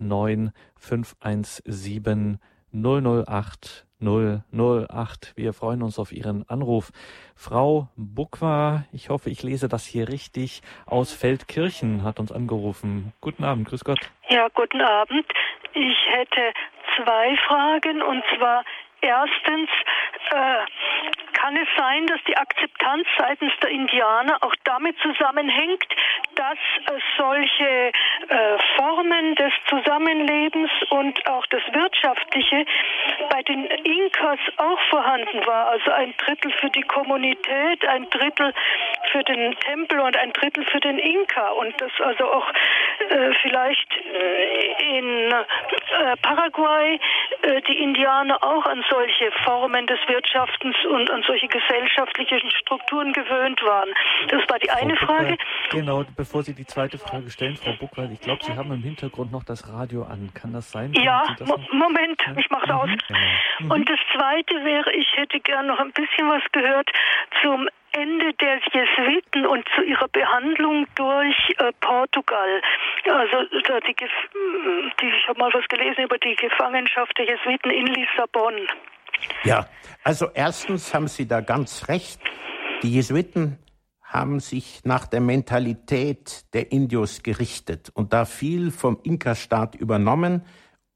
89 517 008 008. Wir freuen uns auf Ihren Anruf. Frau Bukwa, ich hoffe, ich lese das hier richtig, aus Feldkirchen hat uns angerufen. Guten Abend, grüß Gott. Ja, guten Abend. Ich hätte zwei Fragen und zwar erstens, äh, kann es sein, dass die Akzeptanz seitens der Indianer auch damit zusammenhängt, dass äh, solche äh, Formen des Zusammenlebens und auch das Wirtschaftliche bei den Inkas auch vorhanden war? Also ein Drittel für die Kommunität, ein Drittel für den Tempel und ein Drittel für den Inka und das also auch äh, vielleicht in Paraguay die Indianer auch an solche Formen des Wirtschaftens und an solche gesellschaftlichen Strukturen gewöhnt waren. Das war die eine Frau Frage. genau, bevor Sie die zweite Frage stellen, Frau Buckwald, ich glaube, Sie haben im Hintergrund noch das Radio an. Kann das sein? Ja, das Mo Moment, ja? ich mache es mhm. aus. Genau. Mhm. Und das zweite wäre, ich hätte gern noch ein bisschen was gehört zum Ende der Jesuiten und zu ihrer Behandlung durch äh, Portugal. Also die, die, ich habe mal was gelesen über die Gefangenschaft der Jesuiten in Lissabon. Ja, also erstens haben Sie da ganz recht. Die Jesuiten haben sich nach der Mentalität der Indios gerichtet und da viel vom Inka-Staat übernommen,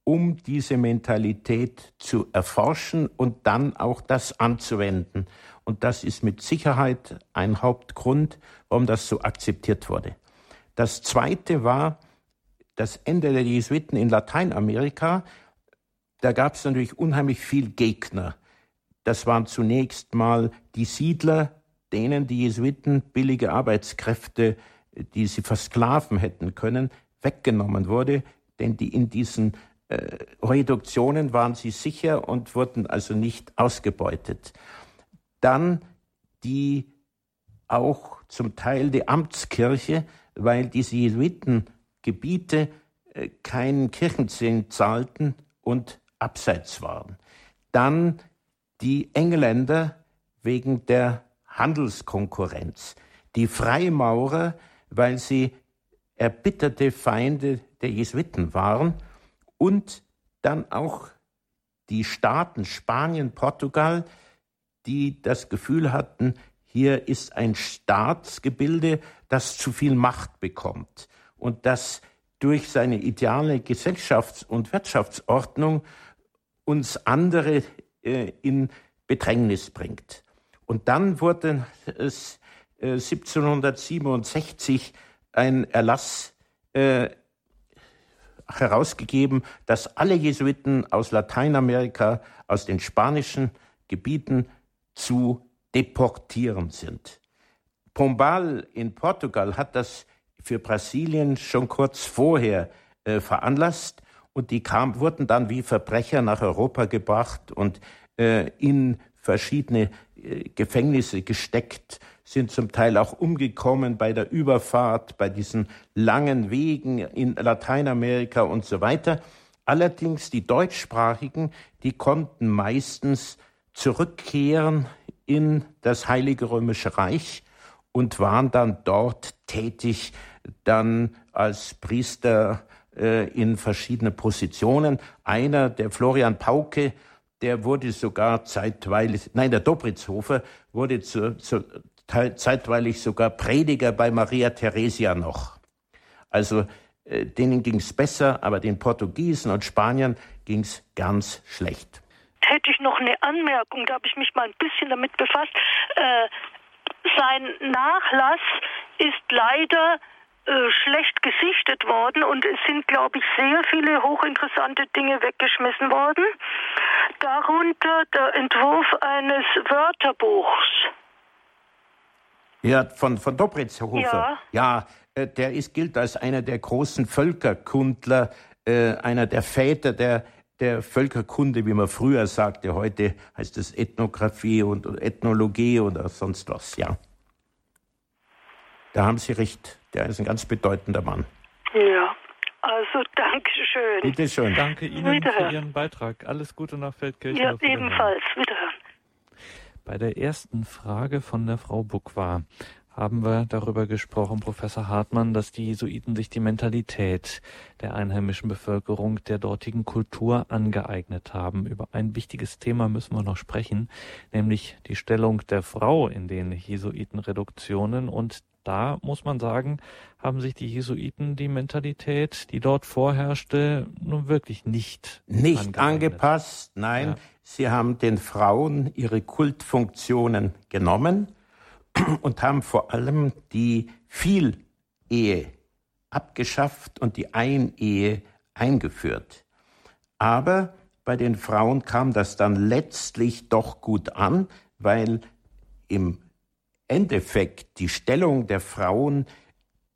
um diese Mentalität zu erforschen und dann auch das anzuwenden. Und das ist mit Sicherheit ein Hauptgrund, warum das so akzeptiert wurde. Das Zweite war das Ende der Jesuiten in Lateinamerika da gab es natürlich unheimlich viel Gegner. Das waren zunächst mal die Siedler, denen die Jesuiten billige Arbeitskräfte, die sie versklaven hätten können, weggenommen wurde, denn die in diesen äh, Reduktionen waren sie sicher und wurden also nicht ausgebeutet. Dann die auch zum Teil die Amtskirche, weil diese Jesuitengebiete äh, keinen Kirchenzehn zahlten und abseits waren. Dann die Engländer wegen der Handelskonkurrenz, die Freimaurer, weil sie erbitterte Feinde der Jesuiten waren und dann auch die Staaten Spanien, Portugal, die das Gefühl hatten, hier ist ein Staatsgebilde, das zu viel Macht bekommt und das durch seine ideale Gesellschafts- und Wirtschaftsordnung uns andere äh, in Bedrängnis bringt. Und dann wurde es äh, 1767 ein Erlass äh, herausgegeben, dass alle Jesuiten aus Lateinamerika, aus den spanischen Gebieten zu deportieren sind. Pombal in Portugal hat das für Brasilien schon kurz vorher äh, veranlasst und die kam, wurden dann wie Verbrecher nach Europa gebracht und äh, in verschiedene äh, Gefängnisse gesteckt, sind zum Teil auch umgekommen bei der Überfahrt, bei diesen langen Wegen in Lateinamerika und so weiter. Allerdings die Deutschsprachigen, die konnten meistens zurückkehren in das Heilige Römische Reich und waren dann dort tätig, dann als Priester äh, in verschiedene Positionen. Einer, der Florian Pauke, der wurde sogar zeitweilig, nein, der Dobritzhofer wurde zu, zu, zeitweilig sogar Prediger bei Maria Theresia noch. Also äh, denen ging es besser, aber den Portugiesen und Spaniern ging es ganz schlecht. Hätte ich noch eine Anmerkung, da habe ich mich mal ein bisschen damit befasst. Äh, sein Nachlass ist leider äh, schlecht gesichtet worden und es sind, glaube ich, sehr viele hochinteressante Dinge weggeschmissen worden. Darunter der Entwurf eines Wörterbuchs. Ja, von, von Dobritzhofer. Ja, ja äh, der ist, gilt als einer der großen Völkerkundler, äh, einer der Väter der, der Völkerkunde, wie man früher sagte. Heute heißt es Ethnographie und Ethnologie oder sonst was, ja. Da haben Sie recht. Der ist ein ganz bedeutender Mann. Ja, also danke schön. Bitte schön. Danke Ihnen Wiederhören. für Ihren Beitrag. Alles Gute nach Feldkirchen. Ja, ebenfalls. Wiederhören. Bei der ersten Frage von der Frau Buckwar haben wir darüber gesprochen, Professor Hartmann, dass die Jesuiten sich die Mentalität der einheimischen Bevölkerung der dortigen Kultur angeeignet haben. Über ein wichtiges Thema müssen wir noch sprechen, nämlich die Stellung der Frau in den Jesuitenreduktionen und da muss man sagen, haben sich die Jesuiten die Mentalität, die dort vorherrschte, nun wirklich nicht nicht angepasst. Nein, ja. sie haben den Frauen ihre Kultfunktionen genommen und haben vor allem die Vielehe abgeschafft und die Einehe eingeführt. Aber bei den Frauen kam das dann letztlich doch gut an, weil im Endeffekt die Stellung der Frauen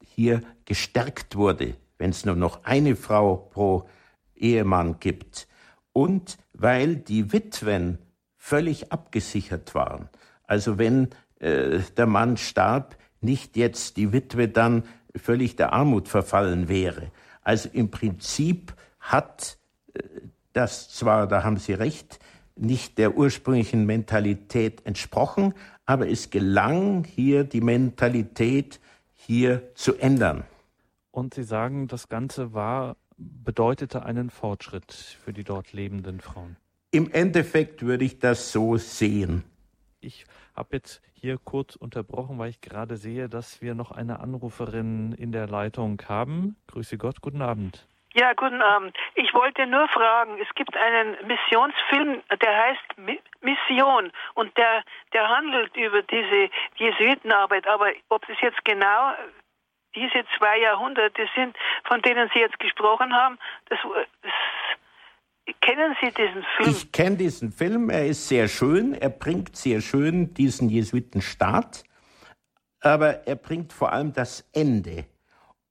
hier gestärkt wurde, wenn es nur noch eine Frau pro Ehemann gibt. Und weil die Witwen völlig abgesichert waren. Also wenn äh, der Mann starb, nicht jetzt die Witwe dann völlig der Armut verfallen wäre. Also im Prinzip hat äh, das zwar, da haben Sie recht, nicht der ursprünglichen Mentalität entsprochen, aber es gelang hier die Mentalität hier zu ändern. Und Sie sagen, das Ganze war, bedeutete einen Fortschritt für die dort lebenden Frauen. Im Endeffekt würde ich das so sehen. Ich habe jetzt hier kurz unterbrochen, weil ich gerade sehe, dass wir noch eine Anruferin in der Leitung haben. Grüße Gott, guten Abend. Ja, guten Abend. Ich wollte nur fragen, es gibt einen Missionsfilm, der heißt Mission und der, der handelt über diese Jesuitenarbeit, aber ob es jetzt genau diese zwei Jahrhunderte sind, von denen Sie jetzt gesprochen haben, das, das kennen Sie diesen Film? Ich kenne diesen Film, er ist sehr schön, er bringt sehr schön diesen Jesuitenstaat, aber er bringt vor allem das Ende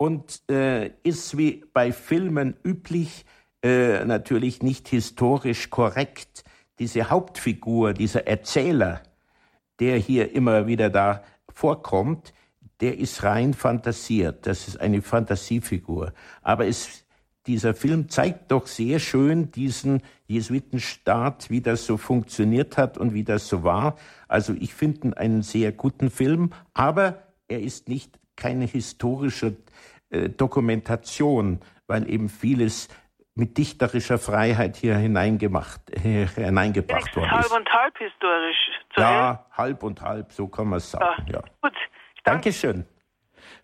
und äh, ist wie bei Filmen üblich äh, natürlich nicht historisch korrekt. Diese Hauptfigur, dieser Erzähler, der hier immer wieder da vorkommt, der ist rein fantasiert. Das ist eine Fantasiefigur. Aber es, dieser Film zeigt doch sehr schön diesen Jesuitenstaat, wie das so funktioniert hat und wie das so war. Also ich finde einen sehr guten Film, aber er ist nicht keine historische äh, Dokumentation, weil eben vieles mit dichterischer Freiheit hier hineingemacht, äh, hineingebracht worden ist. Halb und halb historisch. ja, halb und halb, so kann man es sagen. Ja. ja. Gut. Dankeschön.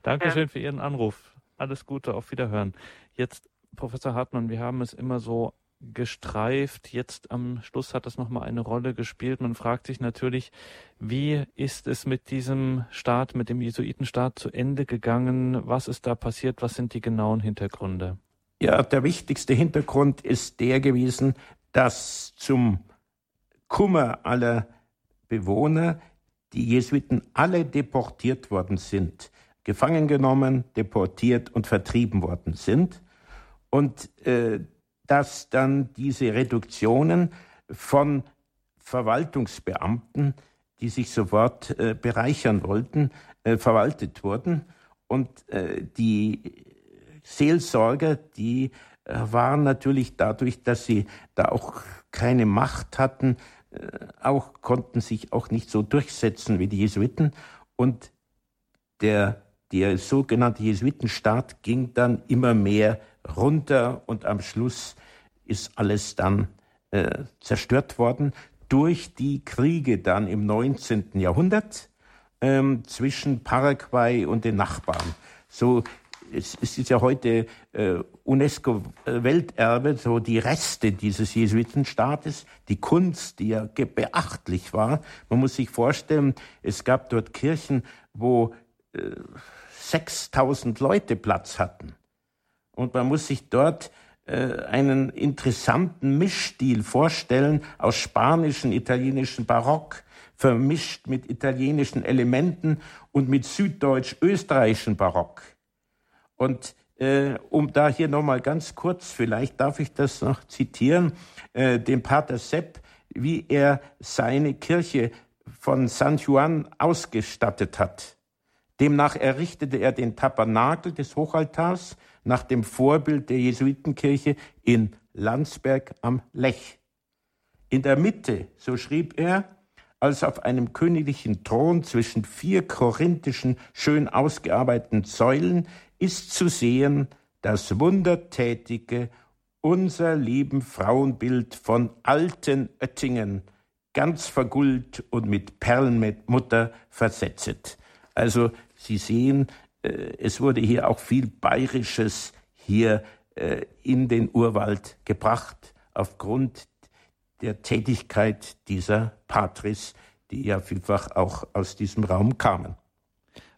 Dankeschön ja. für Ihren Anruf. Alles Gute, auf Wiederhören. Jetzt, Professor Hartmann, wir haben es immer so gestreift. Jetzt am Schluss hat das nochmal eine Rolle gespielt. Man fragt sich natürlich, wie ist es mit diesem Staat, mit dem Jesuitenstaat zu Ende gegangen? Was ist da passiert? Was sind die genauen Hintergründe? Ja, der wichtigste Hintergrund ist der gewesen, dass zum Kummer aller Bewohner die Jesuiten alle deportiert worden sind, gefangen genommen, deportiert und vertrieben worden sind. Und äh, dass dann diese Reduktionen von Verwaltungsbeamten, die sich sofort äh, bereichern wollten, äh, verwaltet wurden. Und äh, die Seelsorger, die äh, waren natürlich dadurch, dass sie da auch keine Macht hatten, äh, auch konnten sich auch nicht so durchsetzen wie die Jesuiten. Und der, der sogenannte Jesuitenstaat ging dann immer mehr runter und am Schluss ist alles dann äh, zerstört worden durch die Kriege dann im 19. Jahrhundert ähm, zwischen Paraguay und den Nachbarn. So es, ist ja heute äh, UNESCO-Welterbe, so die Reste dieses Jesuitenstaates, die Kunst, die ja beachtlich war. Man muss sich vorstellen, es gab dort Kirchen, wo äh, 6000 Leute Platz hatten. Und man muss sich dort äh, einen interessanten Mischstil vorstellen aus spanischen, italienischen Barock, vermischt mit italienischen Elementen und mit süddeutsch-österreichischen Barock. Und äh, um da hier nochmal ganz kurz, vielleicht darf ich das noch zitieren, äh, den Pater Sepp, wie er seine Kirche von San Juan ausgestattet hat. Demnach errichtete er den Tabernakel des Hochaltars nach dem Vorbild der Jesuitenkirche in Landsberg am Lech. In der Mitte, so schrieb er, als auf einem königlichen Thron zwischen vier korinthischen, schön ausgearbeiteten Säulen ist zu sehen das wundertätige, unser lieben Frauenbild von alten Oettingen, ganz verguldt und mit Perlenmutter versetzet. Also Sie sehen, äh, es wurde hier auch viel Bayerisches hier äh, in den Urwald gebracht, aufgrund der Tätigkeit dieser Patris, die ja vielfach auch aus diesem Raum kamen.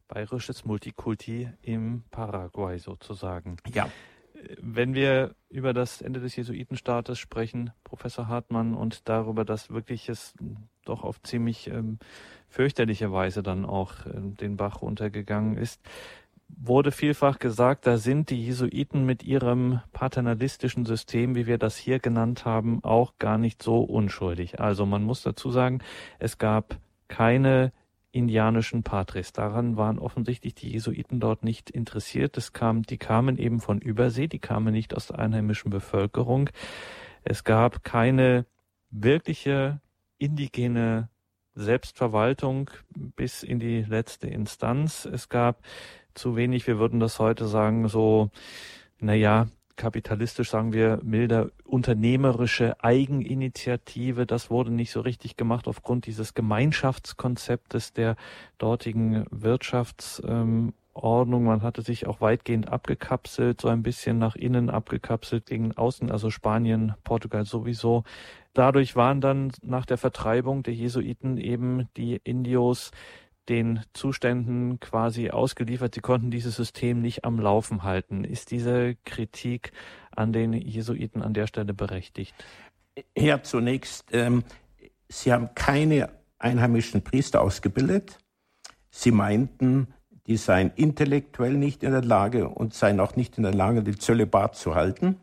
Bayerisches Multikulti im Paraguay sozusagen. Ja. Äh, wenn wir über das Ende des Jesuitenstaates sprechen, Professor Hartmann, und darüber, dass wirklich es doch auf ziemlich ähm, fürchterliche Weise dann auch äh, den Bach runtergegangen ist, wurde vielfach gesagt, da sind die Jesuiten mit ihrem paternalistischen System, wie wir das hier genannt haben, auch gar nicht so unschuldig. Also man muss dazu sagen, es gab keine indianischen Patres. Daran waren offensichtlich die Jesuiten dort nicht interessiert. Es kam, die kamen eben von Übersee, die kamen nicht aus der einheimischen Bevölkerung. Es gab keine wirkliche indigene Selbstverwaltung bis in die letzte Instanz. Es gab zu wenig, wir würden das heute sagen, so, naja, kapitalistisch sagen wir milder unternehmerische Eigeninitiative. Das wurde nicht so richtig gemacht aufgrund dieses Gemeinschaftskonzeptes der dortigen Wirtschaftsordnung. Man hatte sich auch weitgehend abgekapselt, so ein bisschen nach innen abgekapselt gegen außen, also Spanien, Portugal sowieso. Dadurch waren dann nach der Vertreibung der Jesuiten eben die Indios den Zuständen quasi ausgeliefert. Sie konnten dieses System nicht am Laufen halten. Ist diese Kritik an den Jesuiten an der Stelle berechtigt? Ja, zunächst, ähm, sie haben keine einheimischen Priester ausgebildet. Sie meinten, die seien intellektuell nicht in der Lage und seien auch nicht in der Lage, die Zölibat zu halten.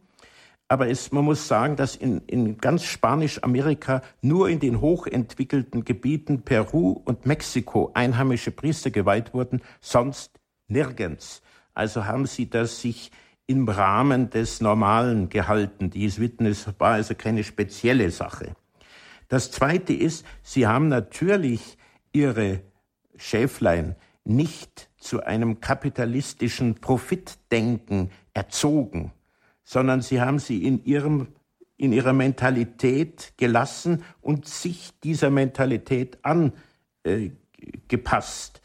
Aber es, man muss sagen, dass in, in ganz Spanisch-Amerika nur in den hochentwickelten Gebieten Peru und Mexiko einheimische Priester geweiht wurden, sonst nirgends. Also haben sie das sich im Rahmen des Normalen gehalten. Die Jesuiten, es war also keine spezielle Sache. Das Zweite ist, sie haben natürlich ihre Schäflein nicht zu einem kapitalistischen Profitdenken erzogen, sondern sie haben sie in ihrem in ihrer Mentalität gelassen und sich dieser Mentalität angepasst.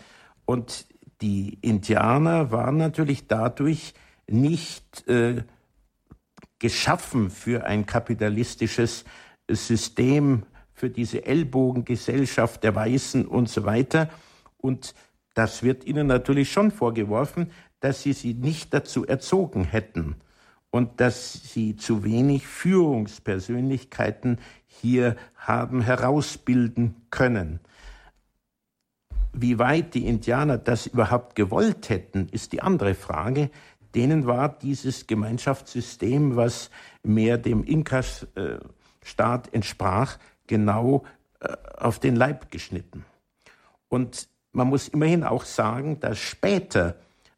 Und die Indianer waren natürlich dadurch nicht äh, geschaffen für ein kapitalistisches System, für diese Ellbogengesellschaft der Weißen und so weiter. Und das wird ihnen natürlich schon vorgeworfen, dass sie sie nicht dazu erzogen hätten und dass sie zu wenig Führungspersönlichkeiten hier haben herausbilden können. Wie weit die Indianer das überhaupt gewollt hätten, ist die andere Frage. Denen war dieses Gemeinschaftssystem, was mehr dem Inka-Staat entsprach, genau äh, auf den Leib geschnitten. Und man muss immerhin auch sagen, dass später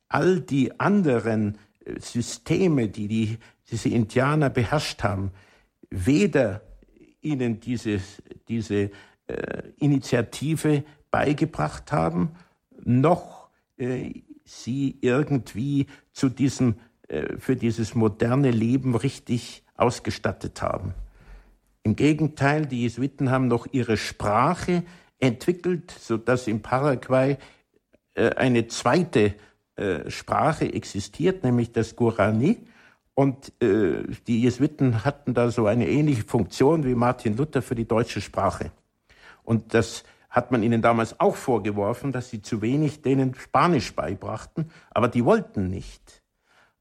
all die anderen äh, Systeme, die, die diese Indianer beherrscht haben, weder ihnen dieses, diese äh, Initiative beigebracht haben, noch äh, sie irgendwie zu diesem, äh, für dieses moderne Leben richtig ausgestattet haben. Im Gegenteil, die Jesuiten haben noch ihre Sprache entwickelt, sodass in Paraguay äh, eine zweite äh, Sprache existiert, nämlich das Guarani. Und äh, die Jesuiten hatten da so eine ähnliche Funktion wie Martin Luther für die deutsche Sprache. Und das hat man ihnen damals auch vorgeworfen, dass sie zu wenig denen Spanisch beibrachten, aber die wollten nicht.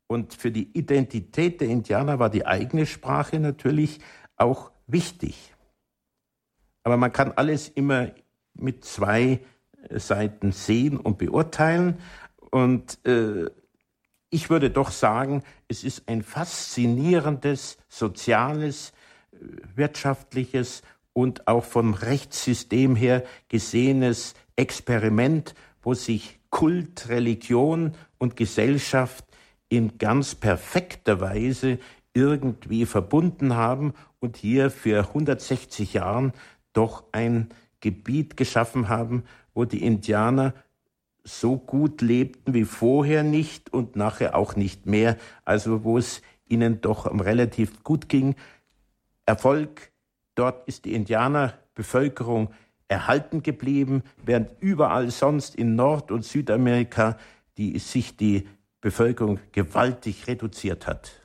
Und für die Identität der Indianer war die eigene Sprache natürlich auch wichtig. Aber man kann alles immer mit zwei äh, Seiten sehen und beurteilen. Und äh, ich würde doch sagen, es ist ein faszinierendes soziales, äh, wirtschaftliches und auch vom Rechtssystem her gesehenes Experiment, wo sich Kult, Religion und Gesellschaft in ganz perfekter Weise irgendwie verbunden haben und hier für 160 Jahren doch ein Gebiet geschaffen haben, wo die Indianer so gut lebten wie vorher nicht und nachher auch nicht mehr, also wo es ihnen doch relativ gut ging. Erfolg, dort ist die Indianerbevölkerung erhalten geblieben, während überall sonst in Nord- und Südamerika die, sich die Bevölkerung gewaltig reduziert hat.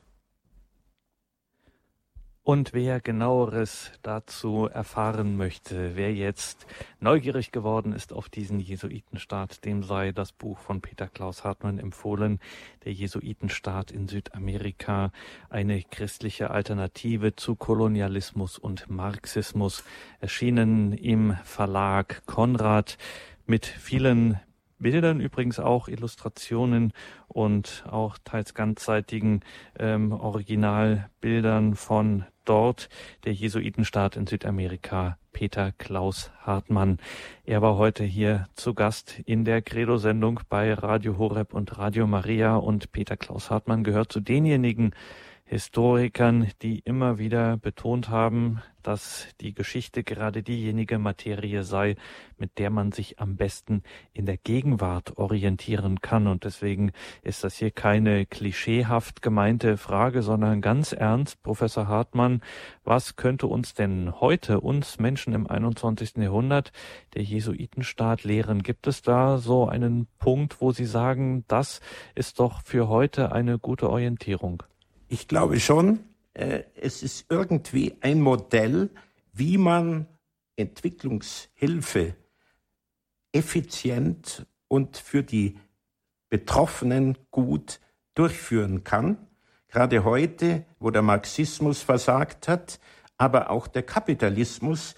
Und wer genaueres dazu erfahren möchte, wer jetzt neugierig geworden ist auf diesen Jesuitenstaat, dem sei das Buch von Peter Klaus Hartmann empfohlen, der Jesuitenstaat in Südamerika, eine christliche Alternative zu Kolonialismus und Marxismus, erschienen im Verlag Konrad mit vielen Bildern übrigens auch, Illustrationen und auch teils ganzseitigen ähm, Originalbildern von dort, der Jesuitenstaat in Südamerika, Peter Klaus Hartmann. Er war heute hier zu Gast in der Credo-Sendung bei Radio Horeb und Radio Maria und Peter Klaus Hartmann gehört zu denjenigen, Historikern, die immer wieder betont haben, dass die Geschichte gerade diejenige Materie sei, mit der man sich am besten in der Gegenwart orientieren kann. Und deswegen ist das hier keine klischeehaft gemeinte Frage, sondern ganz ernst, Professor Hartmann, was könnte uns denn heute, uns Menschen im 21. Jahrhundert, der Jesuitenstaat lehren? Gibt es da so einen Punkt, wo Sie sagen, das ist doch für heute eine gute Orientierung? Ich glaube schon, äh, es ist irgendwie ein Modell, wie man Entwicklungshilfe effizient und für die Betroffenen gut durchführen kann. Gerade heute, wo der Marxismus versagt hat, aber auch der Kapitalismus,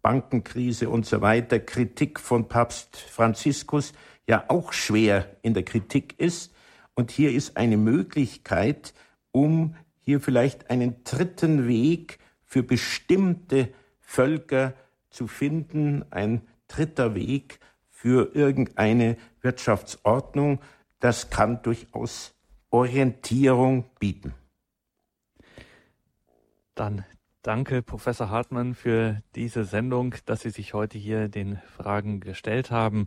Bankenkrise und so weiter, Kritik von Papst Franziskus ja auch schwer in der Kritik ist, und hier ist eine Möglichkeit, um hier vielleicht einen dritten Weg für bestimmte Völker zu finden, ein dritter Weg für irgendeine Wirtschaftsordnung, das kann durchaus Orientierung bieten. Dann danke, Professor Hartmann, für diese Sendung, dass Sie sich heute hier den Fragen gestellt haben.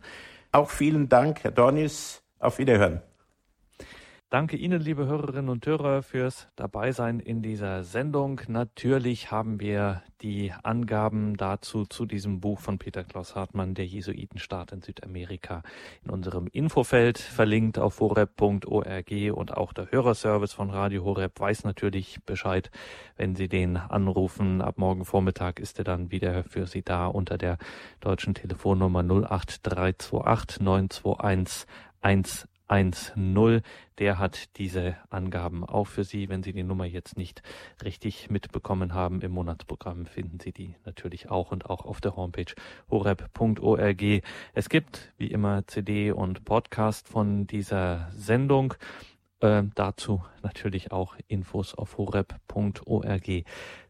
Auch vielen Dank, Herr Dornis. Auf Wiederhören. Danke Ihnen, liebe Hörerinnen und Hörer, fürs Dabeisein in dieser Sendung. Natürlich haben wir die Angaben dazu zu diesem Buch von Peter Klaus Hartmann, der Jesuitenstaat in Südamerika, in unserem Infofeld verlinkt auf horeb.org und auch der Hörerservice von Radio Horeb weiß natürlich Bescheid, wenn Sie den anrufen. Ab morgen Vormittag ist er dann wieder für Sie da unter der deutschen Telefonnummer 08328 921 1 1-0. Der hat diese Angaben auch für Sie. Wenn Sie die Nummer jetzt nicht richtig mitbekommen haben im Monatsprogramm, finden Sie die natürlich auch und auch auf der Homepage horeb.org. Es gibt wie immer CD und Podcast von dieser Sendung. Äh, dazu natürlich auch Infos auf horeb.org.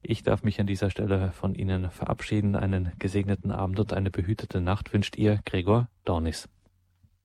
Ich darf mich an dieser Stelle von Ihnen verabschieden. Einen gesegneten Abend und eine behütete Nacht wünscht Ihr Gregor Dornis.